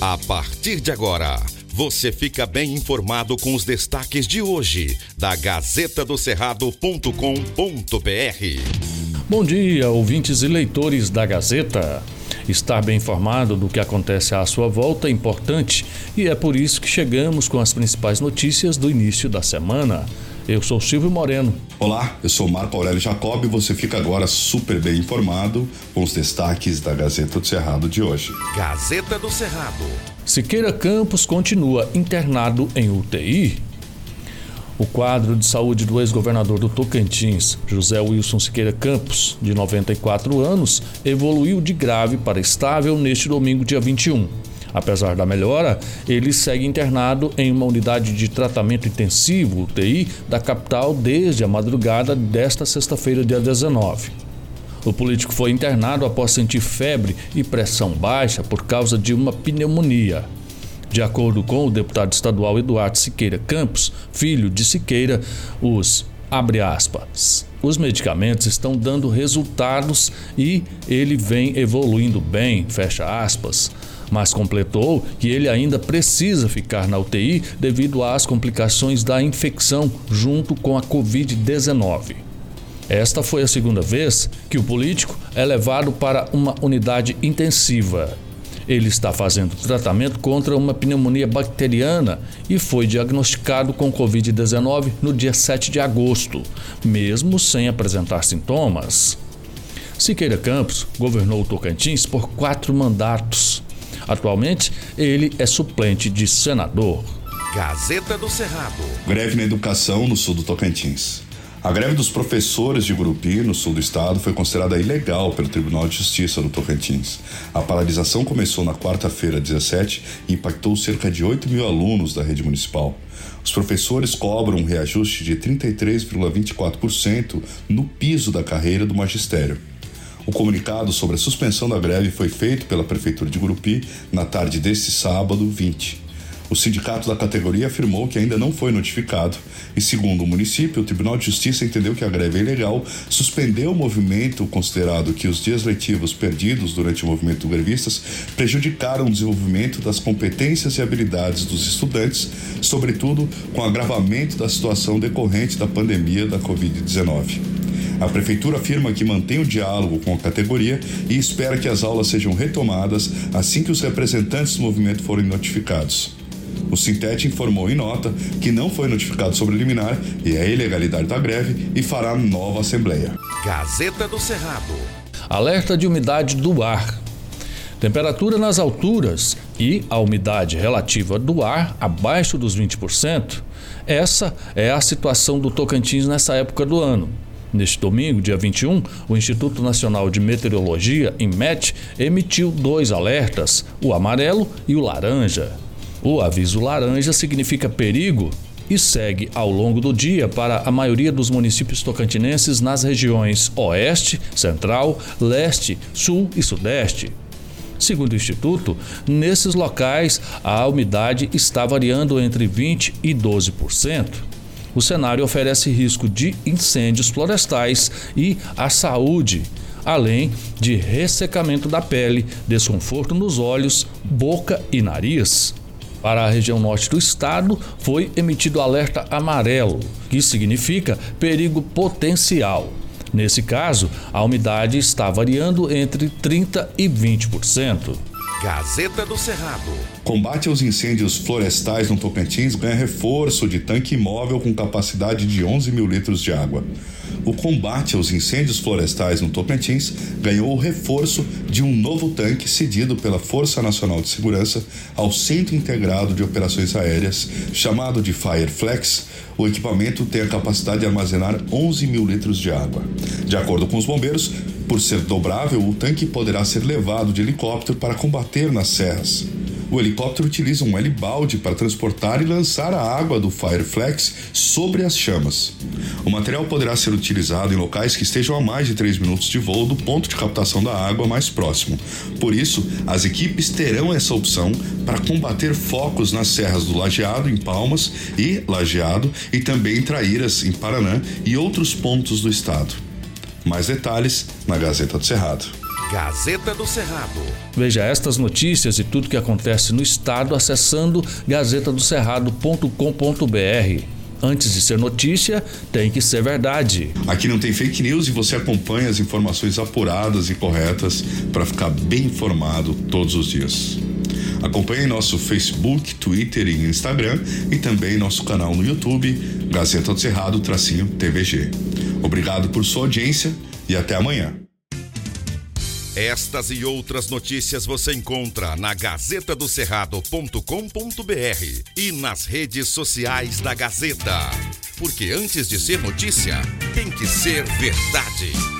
A partir de agora, você fica bem informado com os destaques de hoje da Gazeta do Cerrado.com.br. Bom dia, ouvintes e leitores da Gazeta. Estar bem informado do que acontece à sua volta é importante e é por isso que chegamos com as principais notícias do início da semana. Eu sou Silvio Moreno. Olá, eu sou Marco Aurélio Jacob e você fica agora super bem informado com os destaques da Gazeta do Cerrado de hoje. Gazeta do Cerrado. Siqueira Campos continua internado em UTI. O quadro de saúde do ex-governador do Tocantins, José Wilson Siqueira Campos, de 94 anos, evoluiu de grave para estável neste domingo, dia 21. Apesar da melhora, ele segue internado em uma unidade de tratamento intensivo, UTI, da capital desde a madrugada desta sexta-feira, dia 19. O político foi internado após sentir febre e pressão baixa por causa de uma pneumonia. De acordo com o deputado estadual Eduardo Siqueira Campos, filho de Siqueira, os aspas. Os medicamentos estão dando resultados e ele vem evoluindo bem, fecha aspas. Mas completou que ele ainda precisa ficar na UTI devido às complicações da infecção junto com a Covid-19. Esta foi a segunda vez que o político é levado para uma unidade intensiva ele está fazendo tratamento contra uma pneumonia bacteriana e foi diagnosticado com Covid-19 no dia 7 de agosto, mesmo sem apresentar sintomas. Siqueira Campos governou o Tocantins por quatro mandatos. Atualmente, ele é suplente de senador. Gazeta do Cerrado. Greve na educação no sul do Tocantins. A greve dos professores de Gurupi, no sul do estado, foi considerada ilegal pelo Tribunal de Justiça do Tocantins. A paralisação começou na quarta-feira, 17, e impactou cerca de 8 mil alunos da rede municipal. Os professores cobram um reajuste de 33,24% no piso da carreira do magistério. O comunicado sobre a suspensão da greve foi feito pela Prefeitura de Gurupi na tarde deste sábado, 20. O sindicato da categoria afirmou que ainda não foi notificado e, segundo o município, o Tribunal de Justiça entendeu que a greve é ilegal, suspendeu o movimento, considerado que os dias letivos perdidos durante o movimento grevistas prejudicaram o desenvolvimento das competências e habilidades dos estudantes, sobretudo com o agravamento da situação decorrente da pandemia da Covid-19. A prefeitura afirma que mantém o diálogo com a categoria e espera que as aulas sejam retomadas assim que os representantes do movimento forem notificados. O Sintete informou em nota que não foi notificado sobre o liminar e a ilegalidade da greve e fará nova assembleia. Gazeta do Cerrado. Alerta de umidade do ar. Temperatura nas alturas e a umidade relativa do ar abaixo dos 20%. Essa é a situação do Tocantins nessa época do ano. Neste domingo, dia 21, o Instituto Nacional de Meteorologia, INMET, emitiu dois alertas, o amarelo e o laranja. O aviso laranja significa perigo e segue ao longo do dia para a maioria dos municípios tocantinenses nas regiões Oeste, Central, Leste, Sul e Sudeste. Segundo o Instituto, nesses locais a umidade está variando entre 20% e 12%. O cenário oferece risco de incêndios florestais e à saúde, além de ressecamento da pele, desconforto nos olhos, boca e nariz. Para a região norte do estado, foi emitido alerta amarelo, que significa perigo potencial. Nesse caso, a umidade está variando entre 30% e 20%. Gazeta do Cerrado. Combate aos incêndios florestais no Tocantins ganha reforço de tanque móvel com capacidade de 11 mil litros de água. O combate aos incêndios florestais no Tocantins ganhou o reforço de um novo tanque cedido pela Força Nacional de Segurança ao Centro Integrado de Operações Aéreas, chamado de Fireflex. O equipamento tem a capacidade de armazenar 11 mil litros de água. De acordo com os bombeiros, por ser dobrável, o tanque poderá ser levado de helicóptero para combater nas serras. O helicóptero utiliza um helibalde para transportar e lançar a água do Fireflex sobre as chamas. O material poderá ser utilizado em locais que estejam a mais de 3 minutos de voo do ponto de captação da água mais próximo. Por isso, as equipes terão essa opção para combater focos nas serras do Lajeado, em Palmas e Lajeado, e também em Traíras, em Paraná e outros pontos do estado. Mais detalhes na Gazeta do Cerrado. Gazeta do Cerrado. Veja estas notícias e tudo que acontece no estado acessando gazetadocerrado.com.br. Antes de ser notícia, tem que ser verdade. Aqui não tem fake news e você acompanha as informações apuradas e corretas para ficar bem informado todos os dias. Acompanhe nosso Facebook, Twitter e Instagram e também nosso canal no YouTube, Gazeta do Cerrado, tracinho TVG. Obrigado por sua audiência e até amanhã. Estas e outras notícias você encontra na gazetadocerrado.com.br e nas redes sociais da Gazeta. Porque antes de ser notícia, tem que ser verdade.